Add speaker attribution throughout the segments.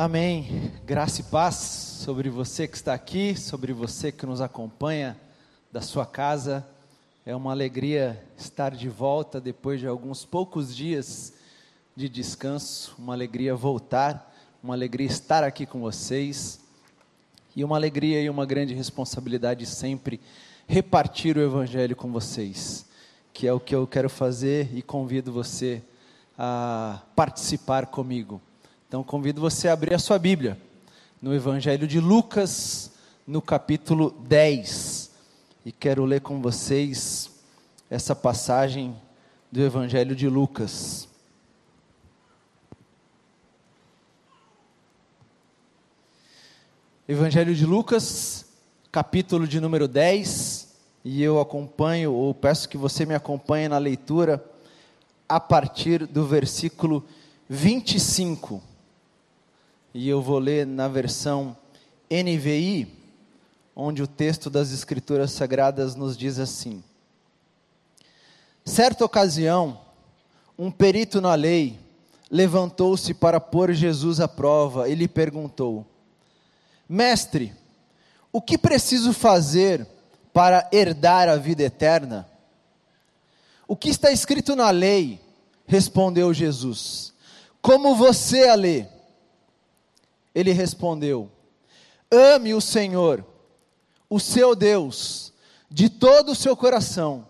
Speaker 1: Amém. Graça e paz sobre você que está aqui, sobre você que nos acompanha da sua casa. É uma alegria estar de volta depois de alguns poucos dias de descanso, uma alegria voltar, uma alegria estar aqui com vocês e uma alegria e uma grande responsabilidade sempre repartir o evangelho com vocês, que é o que eu quero fazer e convido você a participar comigo. Então convido você a abrir a sua Bíblia no Evangelho de Lucas, no capítulo 10. E quero ler com vocês essa passagem do Evangelho de Lucas. Evangelho de Lucas, capítulo de número 10, e eu acompanho, ou peço que você me acompanhe na leitura, a partir do versículo 25 e eu vou ler na versão NVI, onde o texto das Escrituras Sagradas nos diz assim: Certa ocasião, um perito na lei levantou-se para pôr Jesus à prova e lhe perguntou: Mestre, o que preciso fazer para herdar a vida eterna? O que está escrito na lei? Respondeu Jesus. Como você a lê? Ele respondeu: Ame o Senhor, o seu Deus, de todo o seu coração,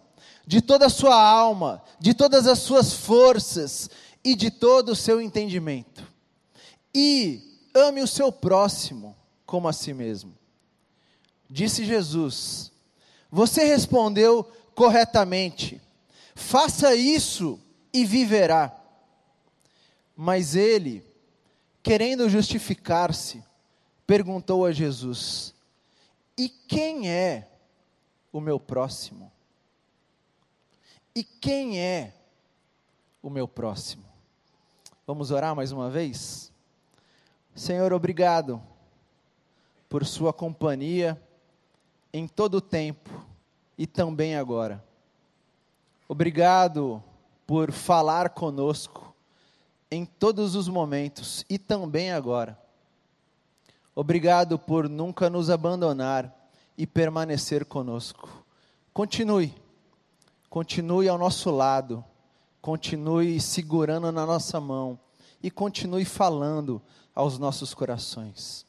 Speaker 1: de toda a sua alma, de todas as suas forças e de todo o seu entendimento. E ame o seu próximo como a si mesmo. Disse Jesus: Você respondeu corretamente. Faça isso e viverá. Mas ele querendo justificar-se, perguntou a Jesus: E quem é o meu próximo? E quem é o meu próximo? Vamos orar mais uma vez? Senhor, obrigado por Sua companhia em todo o tempo e também agora. Obrigado por falar conosco em todos os momentos e também agora. Obrigado por nunca nos abandonar e permanecer conosco. Continue, continue ao nosso lado, continue segurando na nossa mão e continue falando aos nossos corações.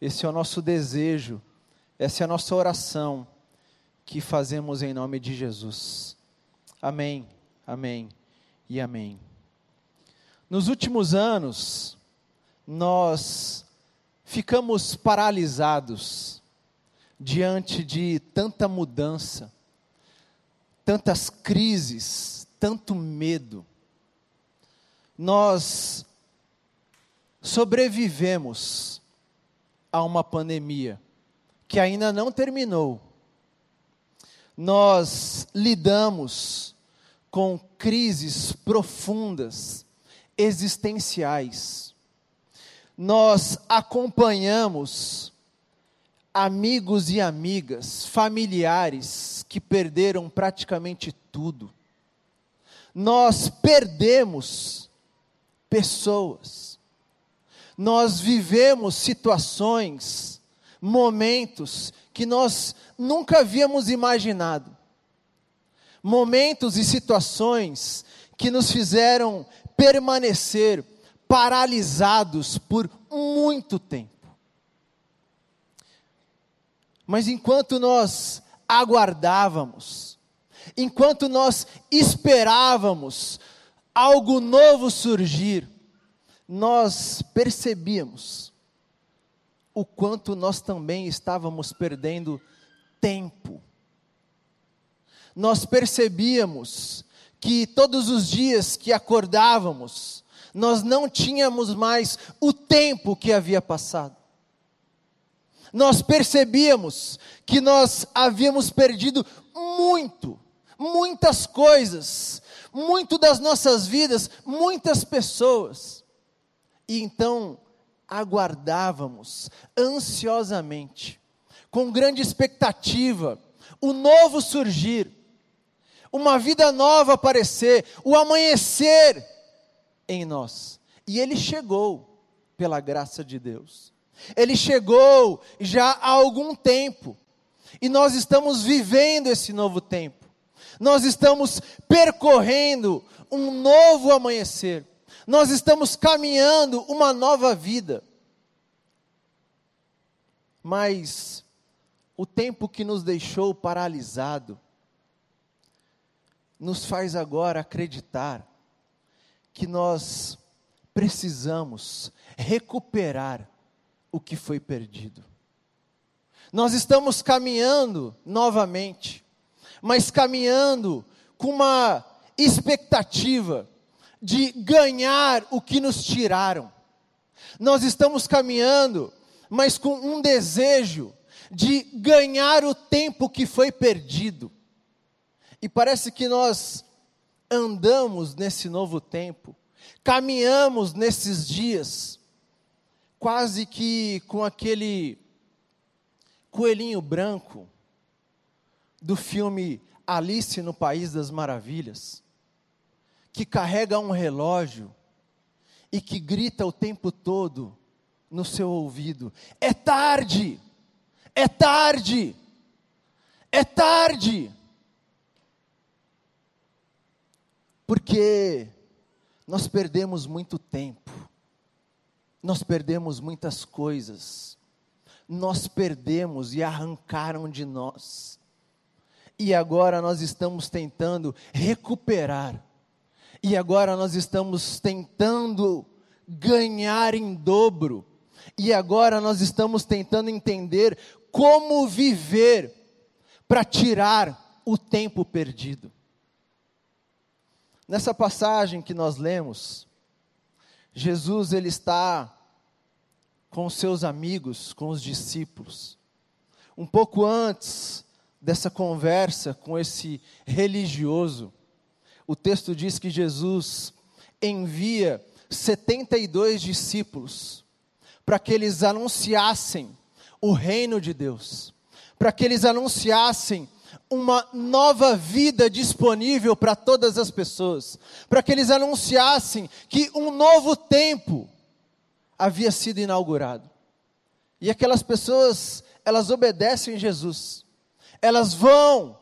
Speaker 1: Esse é o nosso desejo, essa é a nossa oração que fazemos em nome de Jesus. Amém, amém e amém. Nos últimos anos, nós ficamos paralisados diante de tanta mudança, tantas crises, tanto medo. Nós sobrevivemos a uma pandemia que ainda não terminou. Nós lidamos com crises profundas existenciais. Nós acompanhamos amigos e amigas, familiares que perderam praticamente tudo. Nós perdemos pessoas. Nós vivemos situações, momentos que nós nunca havíamos imaginado. Momentos e situações que nos fizeram permanecer paralisados por muito tempo. Mas enquanto nós aguardávamos, enquanto nós esperávamos algo novo surgir, nós percebíamos o quanto nós também estávamos perdendo tempo. Nós percebíamos que todos os dias que acordávamos, nós não tínhamos mais o tempo que havia passado. Nós percebíamos que nós havíamos perdido muito, muitas coisas, muito das nossas vidas, muitas pessoas. E então aguardávamos ansiosamente, com grande expectativa, o novo surgir uma vida nova aparecer, o amanhecer em nós. E ele chegou. pela graça de Deus. Ele chegou já há algum tempo, e nós estamos vivendo esse novo tempo. Nós estamos percorrendo um novo amanhecer. Nós estamos caminhando uma nova vida. Mas o tempo que nos deixou paralisado nos faz agora acreditar que nós precisamos recuperar o que foi perdido. Nós estamos caminhando novamente, mas caminhando com uma expectativa de ganhar o que nos tiraram. Nós estamos caminhando, mas com um desejo de ganhar o tempo que foi perdido. E parece que nós andamos nesse novo tempo, caminhamos nesses dias, quase que com aquele coelhinho branco do filme Alice no País das Maravilhas, que carrega um relógio e que grita o tempo todo no seu ouvido: é tarde, é tarde, é tarde. Porque nós perdemos muito tempo, nós perdemos muitas coisas, nós perdemos e arrancaram de nós, e agora nós estamos tentando recuperar, e agora nós estamos tentando ganhar em dobro, e agora nós estamos tentando entender como viver para tirar o tempo perdido. Nessa passagem que nós lemos, Jesus ele está com seus amigos, com os discípulos. Um pouco antes dessa conversa com esse religioso, o texto diz que Jesus envia 72 discípulos para que eles anunciassem o reino de Deus, para que eles anunciassem uma nova vida disponível para todas as pessoas, para que eles anunciassem que um novo tempo havia sido inaugurado. E aquelas pessoas, elas obedecem Jesus, elas vão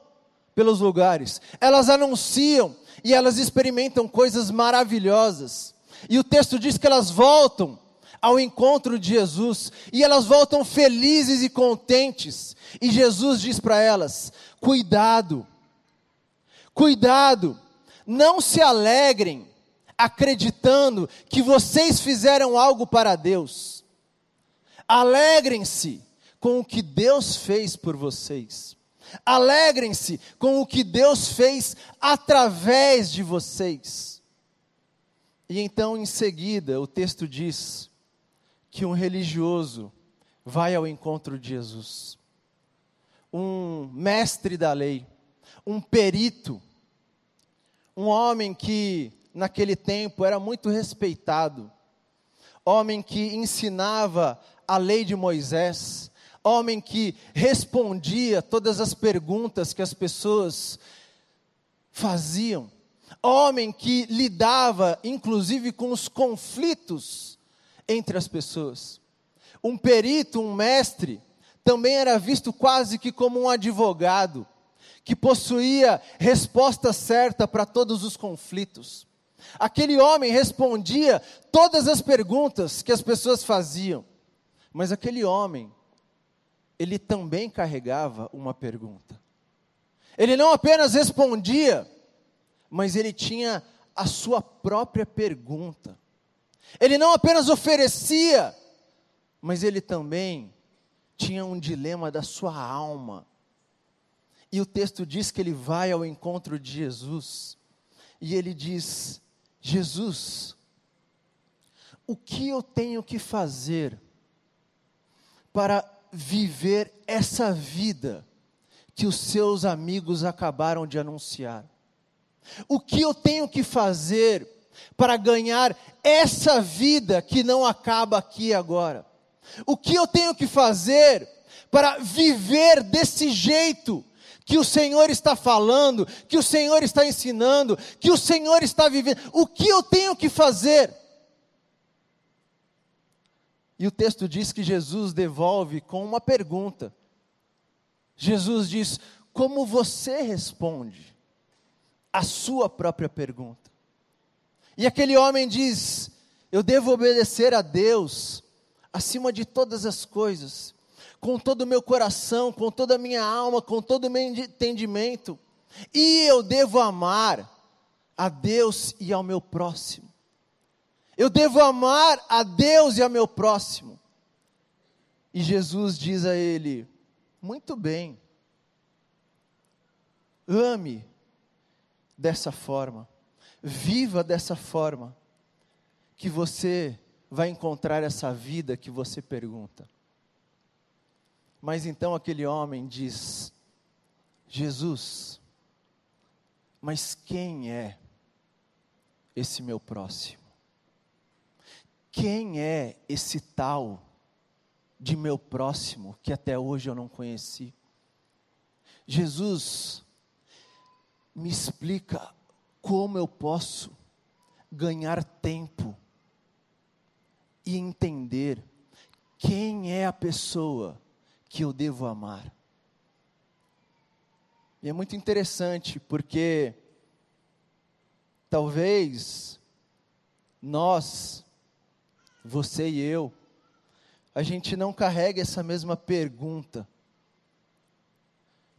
Speaker 1: pelos lugares, elas anunciam e elas experimentam coisas maravilhosas. E o texto diz que elas voltam ao encontro de Jesus e elas voltam felizes e contentes. E Jesus diz para elas: cuidado, cuidado, não se alegrem acreditando que vocês fizeram algo para Deus. Alegrem-se com o que Deus fez por vocês. Alegrem-se com o que Deus fez através de vocês. E então, em seguida, o texto diz que um religioso vai ao encontro de Jesus. Um mestre da lei, um perito, um homem que naquele tempo era muito respeitado, homem que ensinava a lei de Moisés, homem que respondia todas as perguntas que as pessoas faziam, homem que lidava inclusive com os conflitos entre as pessoas. Um perito, um mestre, também era visto quase que como um advogado, que possuía resposta certa para todos os conflitos. Aquele homem respondia todas as perguntas que as pessoas faziam, mas aquele homem, ele também carregava uma pergunta. Ele não apenas respondia, mas ele tinha a sua própria pergunta. Ele não apenas oferecia, mas ele também tinha um dilema da sua alma. E o texto diz que ele vai ao encontro de Jesus e ele diz: Jesus, o que eu tenho que fazer para viver essa vida que os seus amigos acabaram de anunciar? O que eu tenho que fazer para ganhar essa vida que não acaba aqui agora? O que eu tenho que fazer para viver desse jeito que o Senhor está falando, que o Senhor está ensinando, que o Senhor está vivendo? O que eu tenho que fazer? E o texto diz que Jesus devolve com uma pergunta. Jesus diz: Como você responde a sua própria pergunta? E aquele homem diz: Eu devo obedecer a Deus acima de todas as coisas, com todo o meu coração, com toda a minha alma, com todo o meu entendimento, e eu devo amar a Deus e ao meu próximo. Eu devo amar a Deus e ao meu próximo. E Jesus diz a ele: Muito bem, ame dessa forma, viva dessa forma, que você vai encontrar essa vida que você pergunta. Mas então aquele homem diz: Jesus, mas quem é esse meu próximo? Quem é esse tal de meu próximo que até hoje eu não conheci? Jesus, me explica como eu posso ganhar tempo e entender quem é a pessoa que eu devo amar. E é muito interessante porque talvez nós você e eu, a gente não carrega essa mesma pergunta.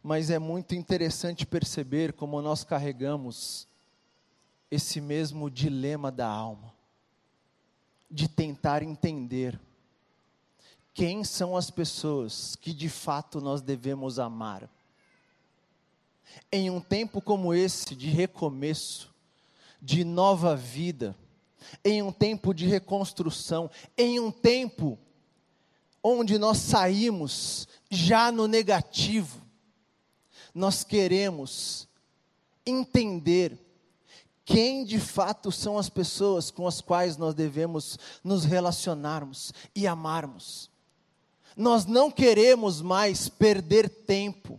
Speaker 1: Mas é muito interessante perceber como nós carregamos esse mesmo dilema da alma, de tentar entender quem são as pessoas que de fato nós devemos amar. Em um tempo como esse de recomeço, de nova vida, em um tempo de reconstrução, em um tempo onde nós saímos já no negativo, nós queremos entender quem de fato são as pessoas com as quais nós devemos nos relacionarmos e amarmos. Nós não queremos mais perder tempo,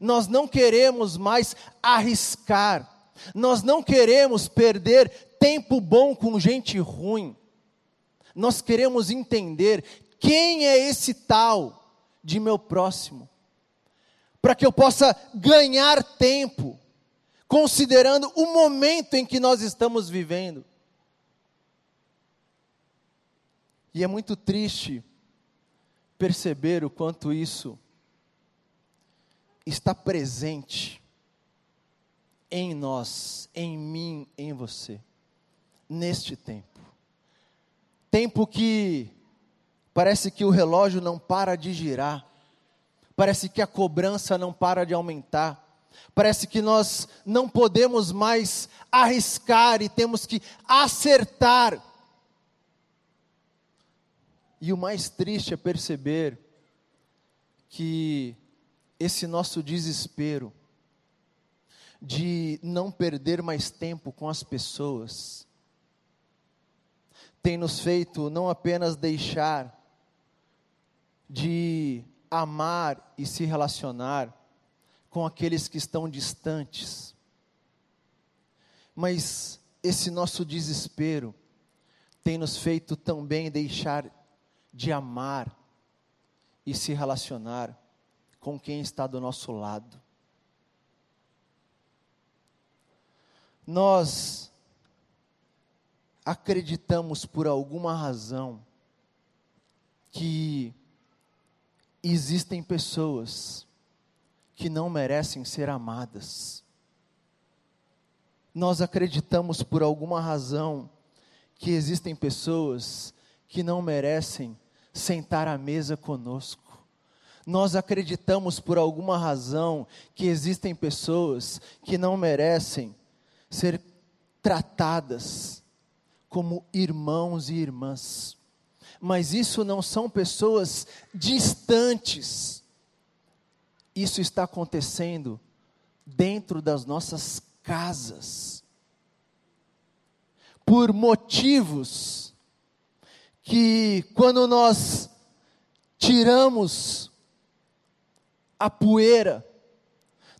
Speaker 1: nós não queremos mais arriscar, nós não queremos perder tempo bom com gente ruim. Nós queremos entender quem é esse tal de meu próximo, para que eu possa ganhar tempo, considerando o momento em que nós estamos vivendo. E é muito triste perceber o quanto isso está presente em nós, em mim, em você neste tempo. Tempo que parece que o relógio não para de girar, parece que a cobrança não para de aumentar, parece que nós não podemos mais arriscar e temos que acertar. E o mais triste é perceber que esse nosso desespero de não perder mais tempo com as pessoas, tem nos feito não apenas deixar de amar e se relacionar com aqueles que estão distantes, mas esse nosso desespero tem nos feito também deixar de amar e se relacionar com quem está do nosso lado. Nós acreditamos por alguma razão que existem pessoas que não merecem ser amadas. Nós acreditamos por alguma razão que existem pessoas que não merecem sentar à mesa conosco. Nós acreditamos por alguma razão que existem pessoas que não merecem ser tratadas como irmãos e irmãs. Mas isso não são pessoas distantes. Isso está acontecendo dentro das nossas casas. Por motivos que, quando nós tiramos a poeira,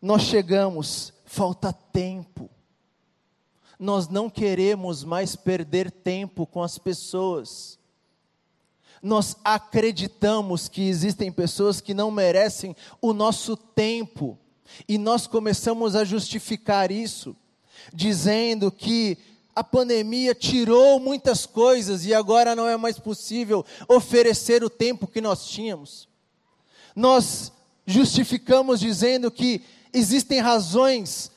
Speaker 1: nós chegamos, falta tempo nós não queremos mais perder tempo com as pessoas. Nós acreditamos que existem pessoas que não merecem o nosso tempo, e nós começamos a justificar isso, dizendo que a pandemia tirou muitas coisas e agora não é mais possível oferecer o tempo que nós tínhamos. Nós justificamos dizendo que existem razões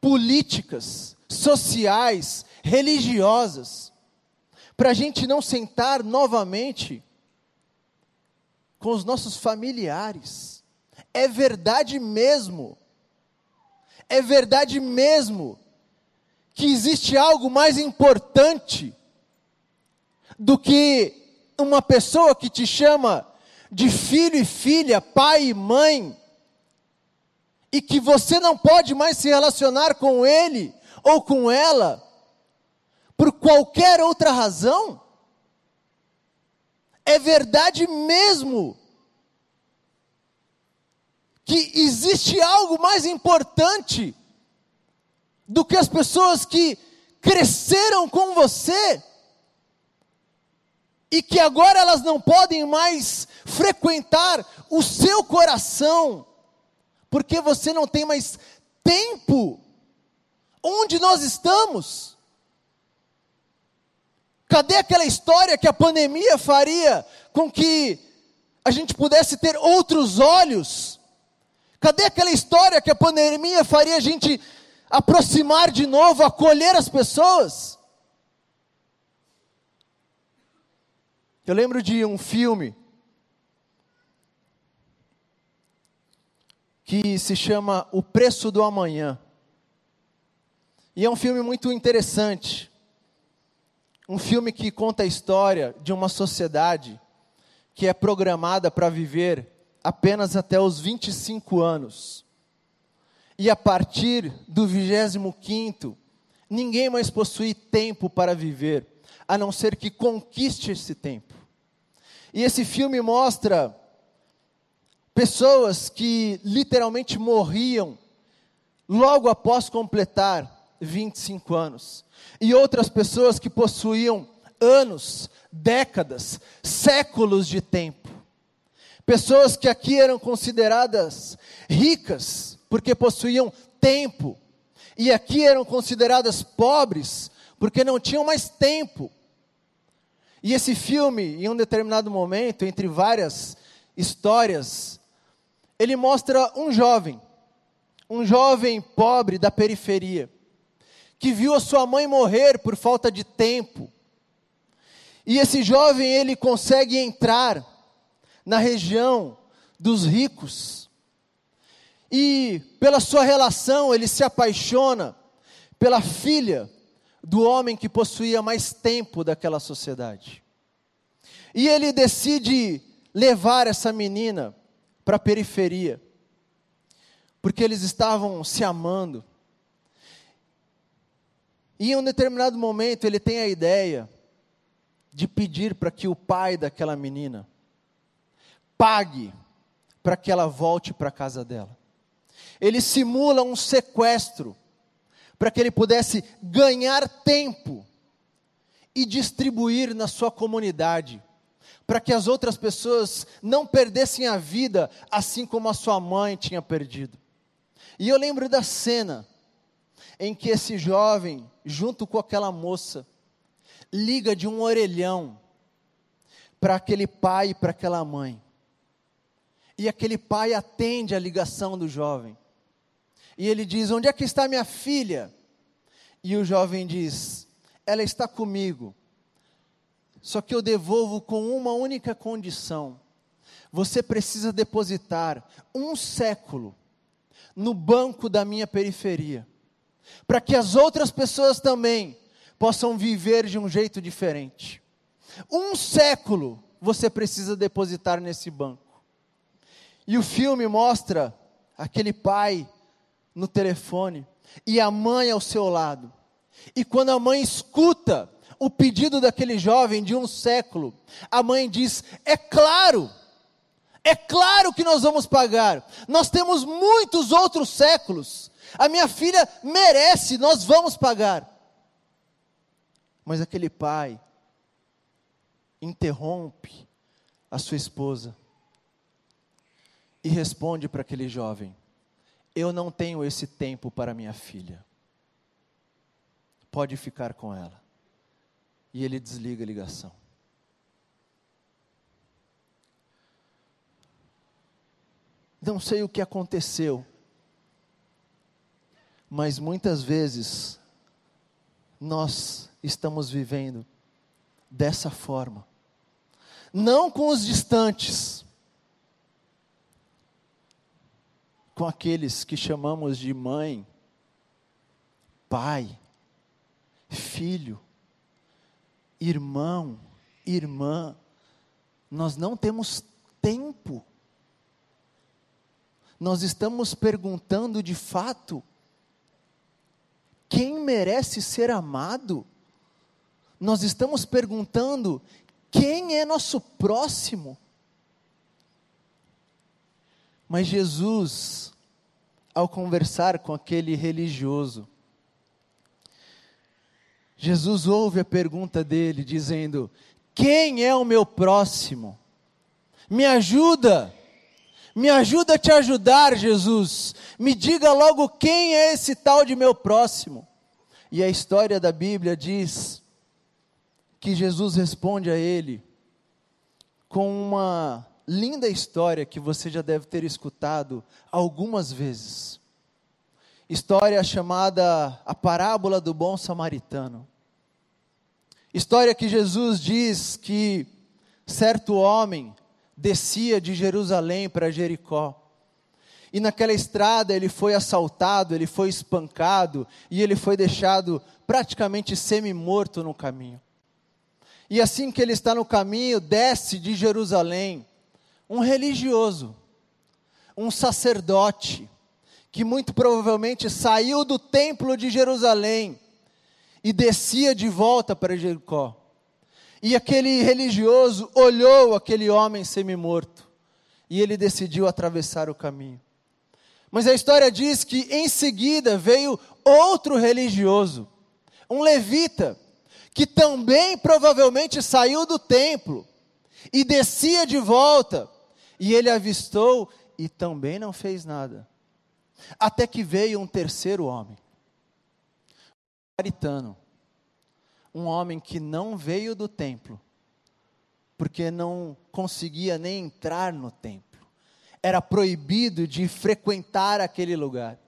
Speaker 1: políticas, sociais, religiosas, para a gente não sentar novamente com os nossos familiares. É verdade mesmo, é verdade mesmo, que existe algo mais importante do que uma pessoa que te chama de filho e filha, pai e mãe, e que você não pode mais se relacionar com ele ou com ela por qualquer outra razão? É verdade mesmo que existe algo mais importante do que as pessoas que cresceram com você e que agora elas não podem mais frequentar o seu coração, porque você não tem mais tempo. Onde nós estamos? Cadê aquela história que a pandemia faria com que a gente pudesse ter outros olhos? Cadê aquela história que a pandemia faria a gente aproximar de novo, acolher as pessoas? Eu lembro de um filme que se chama O Preço do Amanhã. E é um filme muito interessante. Um filme que conta a história de uma sociedade que é programada para viver apenas até os 25 anos. E a partir do 25, ninguém mais possui tempo para viver, a não ser que conquiste esse tempo. E esse filme mostra pessoas que literalmente morriam logo após completar 25 anos, e outras pessoas que possuíam anos, décadas, séculos de tempo. Pessoas que aqui eram consideradas ricas, porque possuíam tempo, e aqui eram consideradas pobres, porque não tinham mais tempo. E esse filme, em um determinado momento, entre várias histórias, ele mostra um jovem, um jovem pobre da periferia, que viu a sua mãe morrer por falta de tempo. E esse jovem, ele consegue entrar na região dos ricos. E pela sua relação, ele se apaixona pela filha do homem que possuía mais tempo daquela sociedade. E ele decide levar essa menina para a periferia, porque eles estavam se amando. E em um determinado momento ele tem a ideia de pedir para que o pai daquela menina pague para que ela volte para a casa dela. Ele simula um sequestro para que ele pudesse ganhar tempo e distribuir na sua comunidade para que as outras pessoas não perdessem a vida, assim como a sua mãe tinha perdido. E eu lembro da cena em que esse jovem, junto com aquela moça, liga de um orelhão para aquele pai e para aquela mãe. E aquele pai atende a ligação do jovem. E ele diz: Onde é que está minha filha? E o jovem diz: Ela está comigo só que eu devolvo com uma única condição: você precisa depositar um século no banco da minha periferia, para que as outras pessoas também possam viver de um jeito diferente. Um século você precisa depositar nesse banco. E o filme mostra aquele pai no telefone e a mãe ao seu lado. E quando a mãe escuta o pedido daquele jovem de um século, a mãe diz: É claro, é claro que nós vamos pagar, nós temos muitos outros séculos, a minha filha merece, nós vamos pagar. Mas aquele pai, interrompe a sua esposa e responde para aquele jovem: Eu não tenho esse tempo para minha filha. Pode ficar com ela. E ele desliga a ligação. Não sei o que aconteceu, mas muitas vezes nós estamos vivendo dessa forma. Não com os distantes, com aqueles que chamamos de mãe, pai, filho, irmão, irmã. Nós não temos tempo. Nós estamos perguntando de fato quem merece ser amado? Nós estamos perguntando quem é nosso próximo? Mas Jesus, ao conversar com aquele religioso, Jesus ouve a pergunta dele, dizendo: Quem é o meu próximo? Me ajuda, me ajuda a te ajudar, Jesus. Me diga logo quem é esse tal de meu próximo. E a história da Bíblia diz que Jesus responde a ele com uma linda história que você já deve ter escutado algumas vezes. História chamada a parábola do bom samaritano. História que Jesus diz que certo homem descia de Jerusalém para Jericó. E naquela estrada ele foi assaltado, ele foi espancado e ele foi deixado praticamente semi-morto no caminho. E assim que ele está no caminho, desce de Jerusalém um religioso, um sacerdote, que muito provavelmente saiu do templo de Jerusalém e descia de volta para Jericó. E aquele religioso olhou aquele homem semi-morto e ele decidiu atravessar o caminho. Mas a história diz que em seguida veio outro religioso, um levita, que também provavelmente saiu do templo e descia de volta, e ele avistou e também não fez nada. Até que veio um terceiro homem, um samaritano, um homem que não veio do templo, porque não conseguia nem entrar no templo era proibido de frequentar aquele lugar.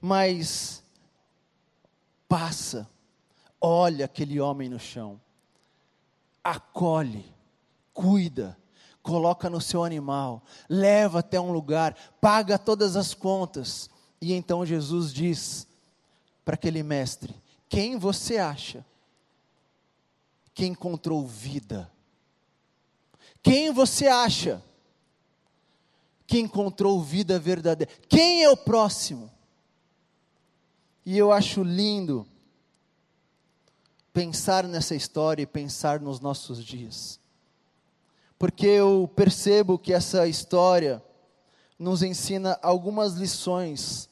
Speaker 1: Mas passa, olha aquele homem no chão, acolhe, cuida, coloca no seu animal, leva até um lugar, paga todas as contas. E então Jesus diz para aquele mestre: Quem você acha que encontrou vida? Quem você acha que encontrou vida verdadeira. Quem é o próximo? E eu acho lindo pensar nessa história e pensar nos nossos dias. Porque eu percebo que essa história nos ensina algumas lições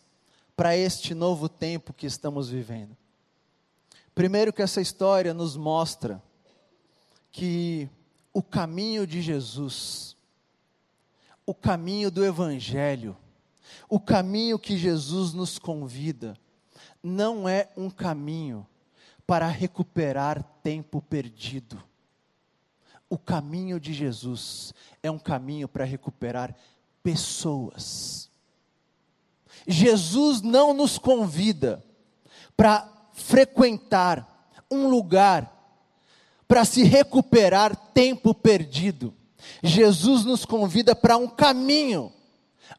Speaker 1: para este novo tempo que estamos vivendo. Primeiro, que essa história nos mostra que o caminho de Jesus o caminho do Evangelho, o caminho que Jesus nos convida, não é um caminho para recuperar tempo perdido. O caminho de Jesus é um caminho para recuperar pessoas. Jesus não nos convida para frequentar um lugar para se recuperar tempo perdido. Jesus nos convida para um caminho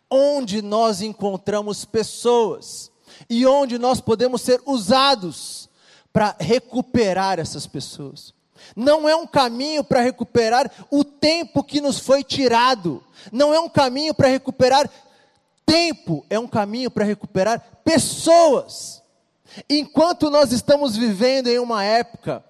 Speaker 1: onde nós encontramos pessoas e onde nós podemos ser usados para recuperar essas pessoas. Não é um caminho para recuperar o tempo que nos foi tirado, não é um caminho para recuperar tempo, é um caminho para recuperar pessoas. Enquanto nós estamos vivendo em uma época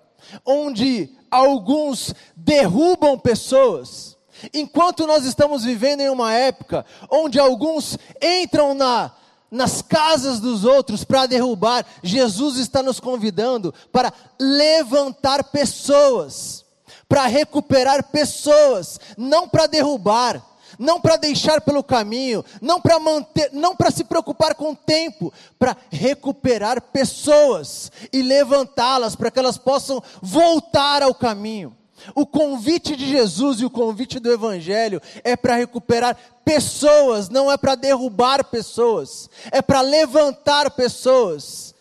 Speaker 1: onde alguns derrubam pessoas, enquanto nós estamos vivendo em uma época onde alguns entram na nas casas dos outros para derrubar, Jesus está nos convidando para levantar pessoas, para recuperar pessoas, não para derrubar, não para deixar pelo caminho, não para manter, não para se preocupar com o tempo, para recuperar pessoas e levantá-las para que elas possam voltar ao caminho. O convite de Jesus e o convite do Evangelho é para recuperar pessoas, não é para derrubar pessoas, é para levantar pessoas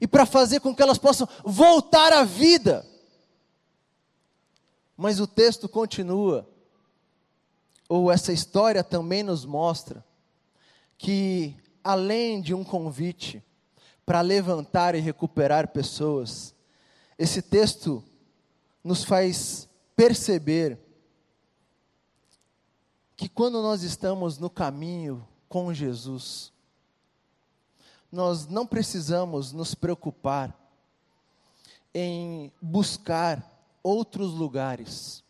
Speaker 1: e para fazer com que elas possam voltar à vida. Mas o texto continua, ou essa história também nos mostra, que além de um convite para levantar e recuperar pessoas, esse texto nos faz perceber que quando nós estamos no caminho com Jesus, nós não precisamos nos preocupar em buscar outros lugares.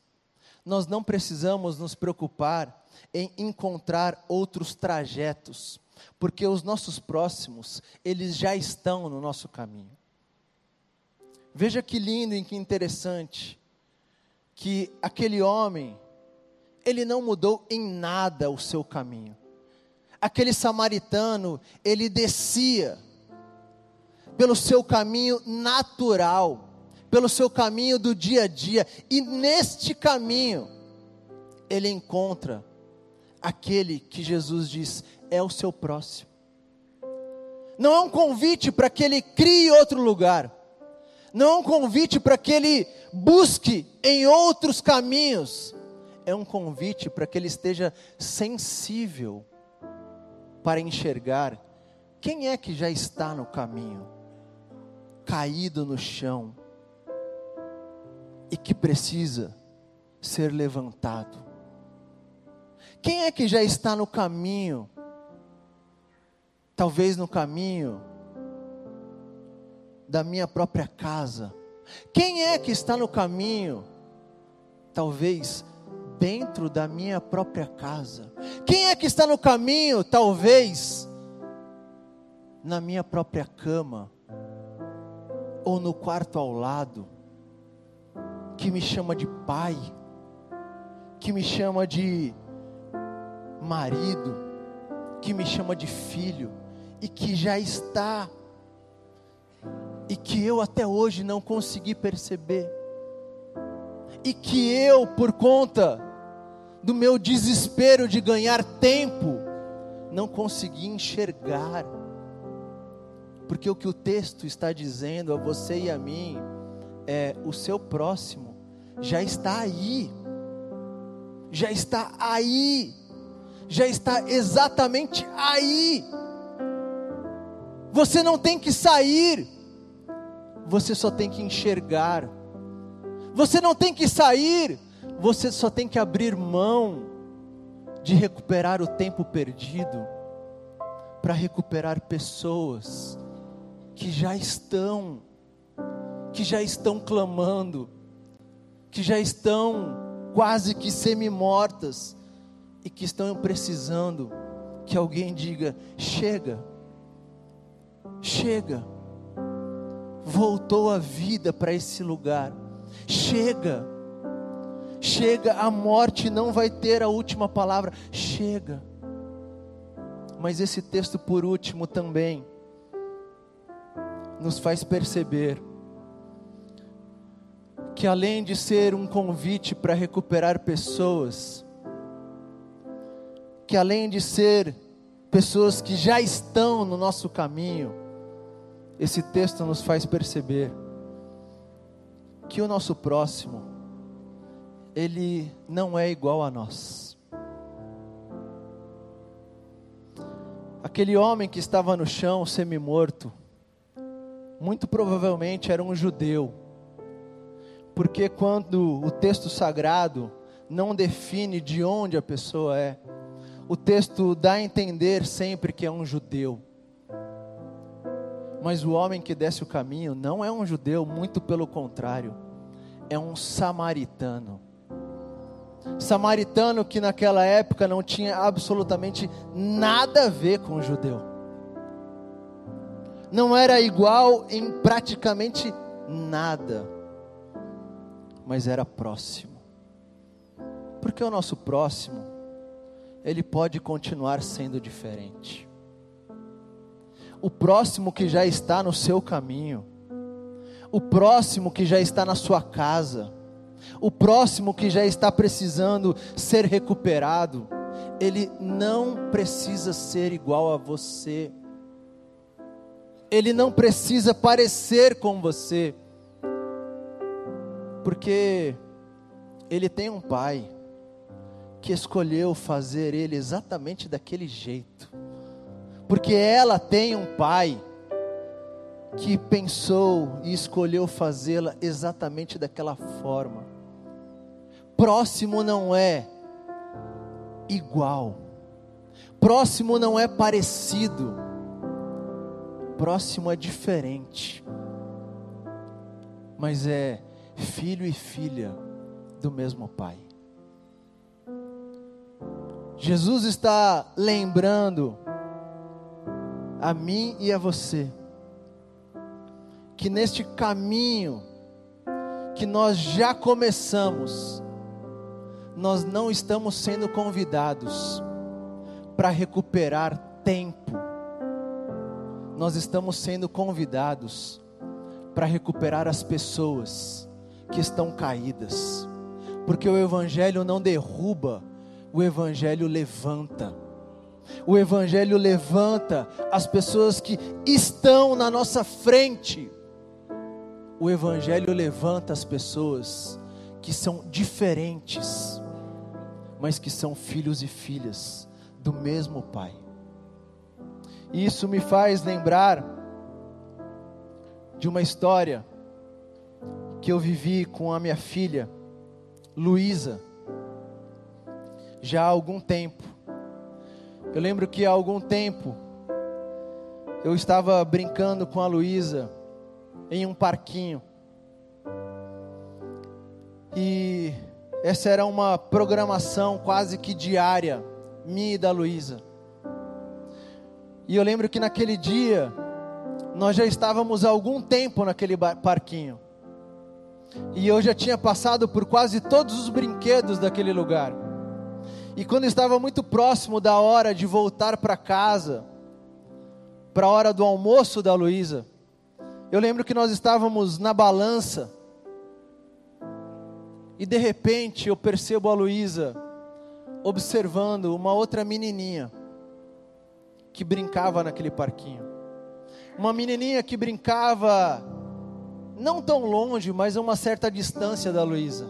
Speaker 1: Nós não precisamos nos preocupar em encontrar outros trajetos, porque os nossos próximos, eles já estão no nosso caminho. Veja que lindo e que interessante que aquele homem, ele não mudou em nada o seu caminho. Aquele samaritano, ele descia pelo seu caminho natural, pelo seu caminho do dia a dia, e neste caminho, ele encontra aquele que Jesus diz é o seu próximo. Não é um convite para que ele crie outro lugar. Não é um convite para que ele busque em outros caminhos, é um convite para que ele esteja sensível para enxergar quem é que já está no caminho, caído no chão e que precisa ser levantado. Quem é que já está no caminho? Talvez no caminho da minha própria casa? Quem é que está no caminho? Talvez dentro da minha própria casa. Quem é que está no caminho? Talvez na minha própria cama ou no quarto ao lado, que me chama de pai, que me chama de marido, que me chama de filho e que já está e que eu até hoje não consegui perceber, e que eu, por conta do meu desespero de ganhar tempo, não consegui enxergar, porque o que o texto está dizendo a você e a mim é: o seu próximo já está aí, já está aí, já está exatamente aí. Você não tem que sair, você só tem que enxergar. Você não tem que sair, você só tem que abrir mão de recuperar o tempo perdido para recuperar pessoas que já estão que já estão clamando, que já estão quase que semi-mortas e que estão precisando que alguém diga: chega, chega voltou a vida para esse lugar. Chega, chega, a morte não vai ter a última palavra. Chega. Mas esse texto, por último, também nos faz perceber que, além de ser um convite para recuperar pessoas, que além de ser pessoas que já estão no nosso caminho, esse texto nos faz perceber que o nosso próximo, ele não é igual a nós. Aquele homem que estava no chão, semi-morto, muito provavelmente era um judeu, porque quando o texto sagrado não define de onde a pessoa é, o texto dá a entender sempre que é um judeu. Mas o homem que desce o caminho não é um judeu, muito pelo contrário, é um samaritano. Samaritano que naquela época não tinha absolutamente nada a ver com o judeu. Não era igual em praticamente nada. Mas era próximo. Porque o nosso próximo, ele pode continuar sendo diferente. O próximo que já está no seu caminho, o próximo que já está na sua casa, o próximo que já está precisando ser recuperado, ele não precisa ser igual a você, ele não precisa parecer com você, porque ele tem um pai que escolheu fazer ele exatamente daquele jeito, porque ela tem um pai que pensou e escolheu fazê-la exatamente daquela forma. Próximo não é igual, próximo não é parecido, próximo é diferente, mas é filho e filha do mesmo Pai. Jesus está lembrando a mim e a você que neste caminho que nós já começamos, nós não estamos sendo convidados para recuperar tempo, nós estamos sendo convidados para recuperar as pessoas que estão caídas, porque o Evangelho não derruba, o Evangelho levanta. O Evangelho levanta as pessoas que estão na nossa frente. O Evangelho levanta as pessoas que são diferentes, mas que são filhos e filhas do mesmo Pai. E isso me faz lembrar de uma história que eu vivi com a minha filha, Luísa, já há algum tempo. Eu lembro que há algum tempo eu estava brincando com a Luísa em um parquinho. E essa era uma programação quase que diária, minha e da Luísa. E eu lembro que naquele dia, nós já estávamos há algum tempo naquele parquinho. E eu já tinha passado por quase todos os brinquedos daquele lugar. E quando estava muito próximo da hora de voltar para casa, para a hora do almoço da Luísa, eu lembro que nós estávamos na balança, e de repente eu percebo a Luísa observando uma outra menininha que brincava naquele parquinho. Uma menininha que brincava não tão longe, mas a uma certa distância da Luísa.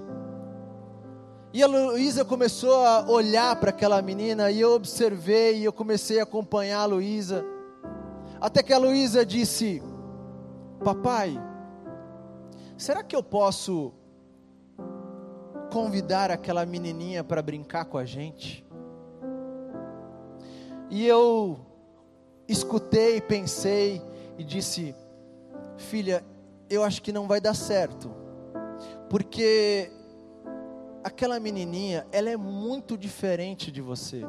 Speaker 1: E a Luísa começou a olhar para aquela menina e eu observei e eu comecei a acompanhar a Luísa. Até que a Luísa disse: Papai, será que eu posso convidar aquela menininha para brincar com a gente? E eu escutei, pensei e disse: Filha, eu acho que não vai dar certo. Porque aquela menininha, ela é muito diferente de você.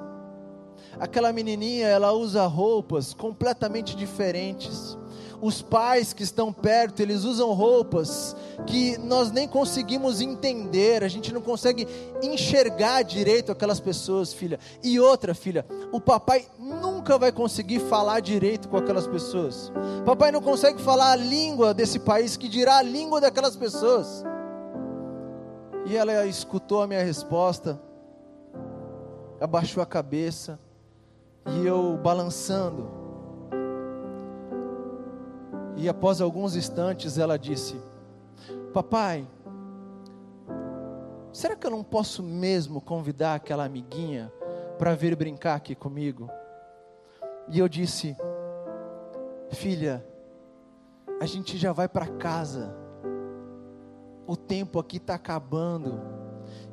Speaker 1: Aquela menininha, ela usa roupas completamente diferentes os pais que estão perto, eles usam roupas que nós nem conseguimos entender, a gente não consegue enxergar direito aquelas pessoas, filha. E outra, filha, o papai nunca vai conseguir falar direito com aquelas pessoas. Papai não consegue falar a língua desse país, que dirá a língua daquelas pessoas. E ela escutou a minha resposta, abaixou a cabeça, e eu balançando, e após alguns instantes ela disse: Papai, será que eu não posso mesmo convidar aquela amiguinha para vir brincar aqui comigo? E eu disse: Filha, a gente já vai para casa. O tempo aqui está acabando.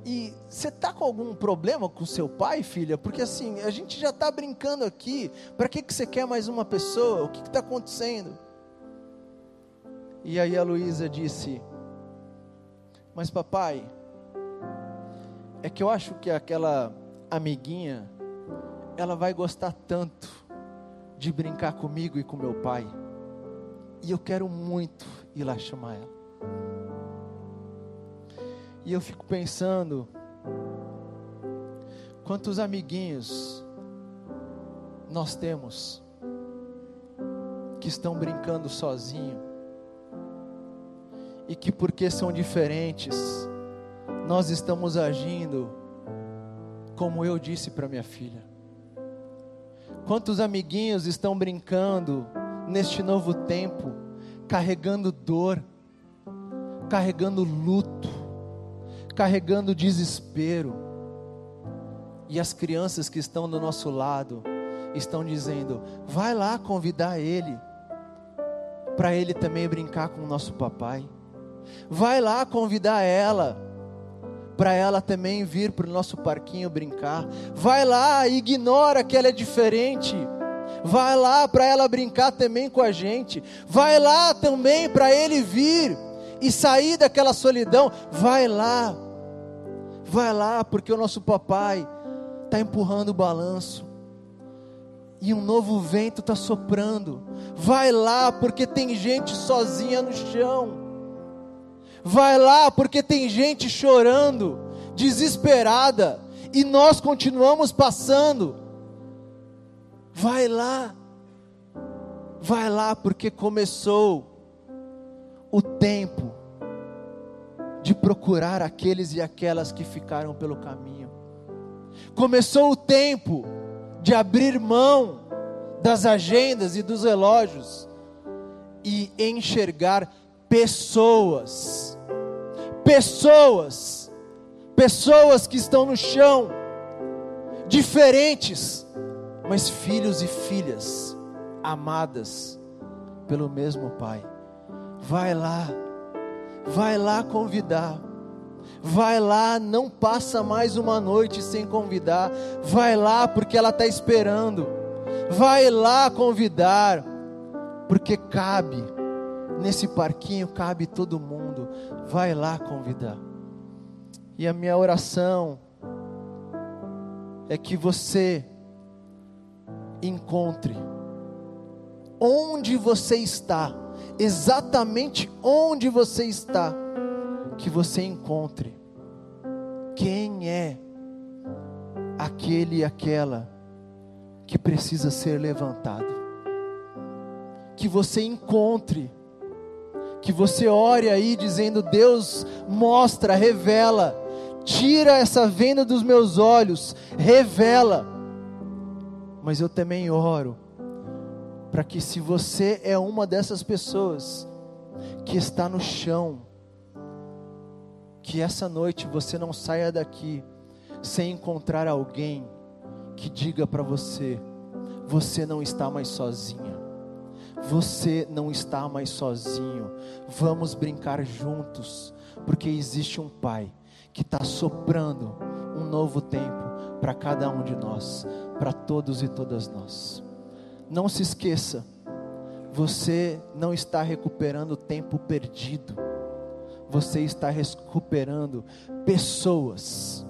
Speaker 1: E você está com algum problema com seu pai, filha? Porque assim, a gente já está brincando aqui. Para que, que você quer mais uma pessoa? O que está acontecendo? E aí a Luísa disse: Mas papai, é que eu acho que aquela amiguinha, ela vai gostar tanto de brincar comigo e com meu pai. E eu quero muito ir lá chamar ela. E eu fico pensando, quantos amiguinhos nós temos que estão brincando sozinho e que porque são diferentes, nós estamos agindo como eu disse para minha filha. Quantos amiguinhos estão brincando neste novo tempo, carregando dor, carregando luto, carregando desespero. E as crianças que estão do nosso lado estão dizendo: vai lá convidar ele, para ele também brincar com o nosso papai. Vai lá convidar ela, para ela também vir para o nosso parquinho brincar. Vai lá, ignora que ela é diferente. Vai lá para ela brincar também com a gente. Vai lá também para ele vir e sair daquela solidão. Vai lá. Vai lá, porque o nosso papai está empurrando o balanço. E um novo vento está soprando. Vai lá, porque tem gente sozinha no chão. Vai lá, porque tem gente chorando, desesperada. E nós continuamos passando. Vai lá. Vai lá, porque começou o tempo de procurar aqueles e aquelas que ficaram pelo caminho. Começou o tempo de abrir mão das agendas e dos relógios e enxergar pessoas. Pessoas. Pessoas que estão no chão, diferentes, mas filhos e filhas amadas pelo mesmo Pai. Vai lá, vai lá convidar. Vai lá, não passa mais uma noite sem convidar. Vai lá, porque ela está esperando. Vai lá convidar, porque cabe. Nesse parquinho cabe todo mundo. Vai lá convidar. E a minha oração é que você encontre onde você está exatamente onde você está, que você encontre quem é aquele e aquela que precisa ser levantado. Que você encontre, que você ore aí dizendo: Deus, mostra, revela, tira essa venda dos meus olhos, revela. Mas eu também oro para que se você é uma dessas pessoas que está no chão, que essa noite você não saia daqui sem encontrar alguém que diga para você: você não está mais sozinha. Você não está mais sozinho. Vamos brincar juntos, porque existe um Pai que está soprando um novo tempo para cada um de nós, para todos e todas nós. Não se esqueça, você não está recuperando tempo perdido, você está recuperando pessoas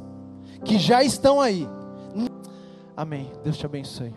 Speaker 1: que já estão aí. Amém. Deus te abençoe.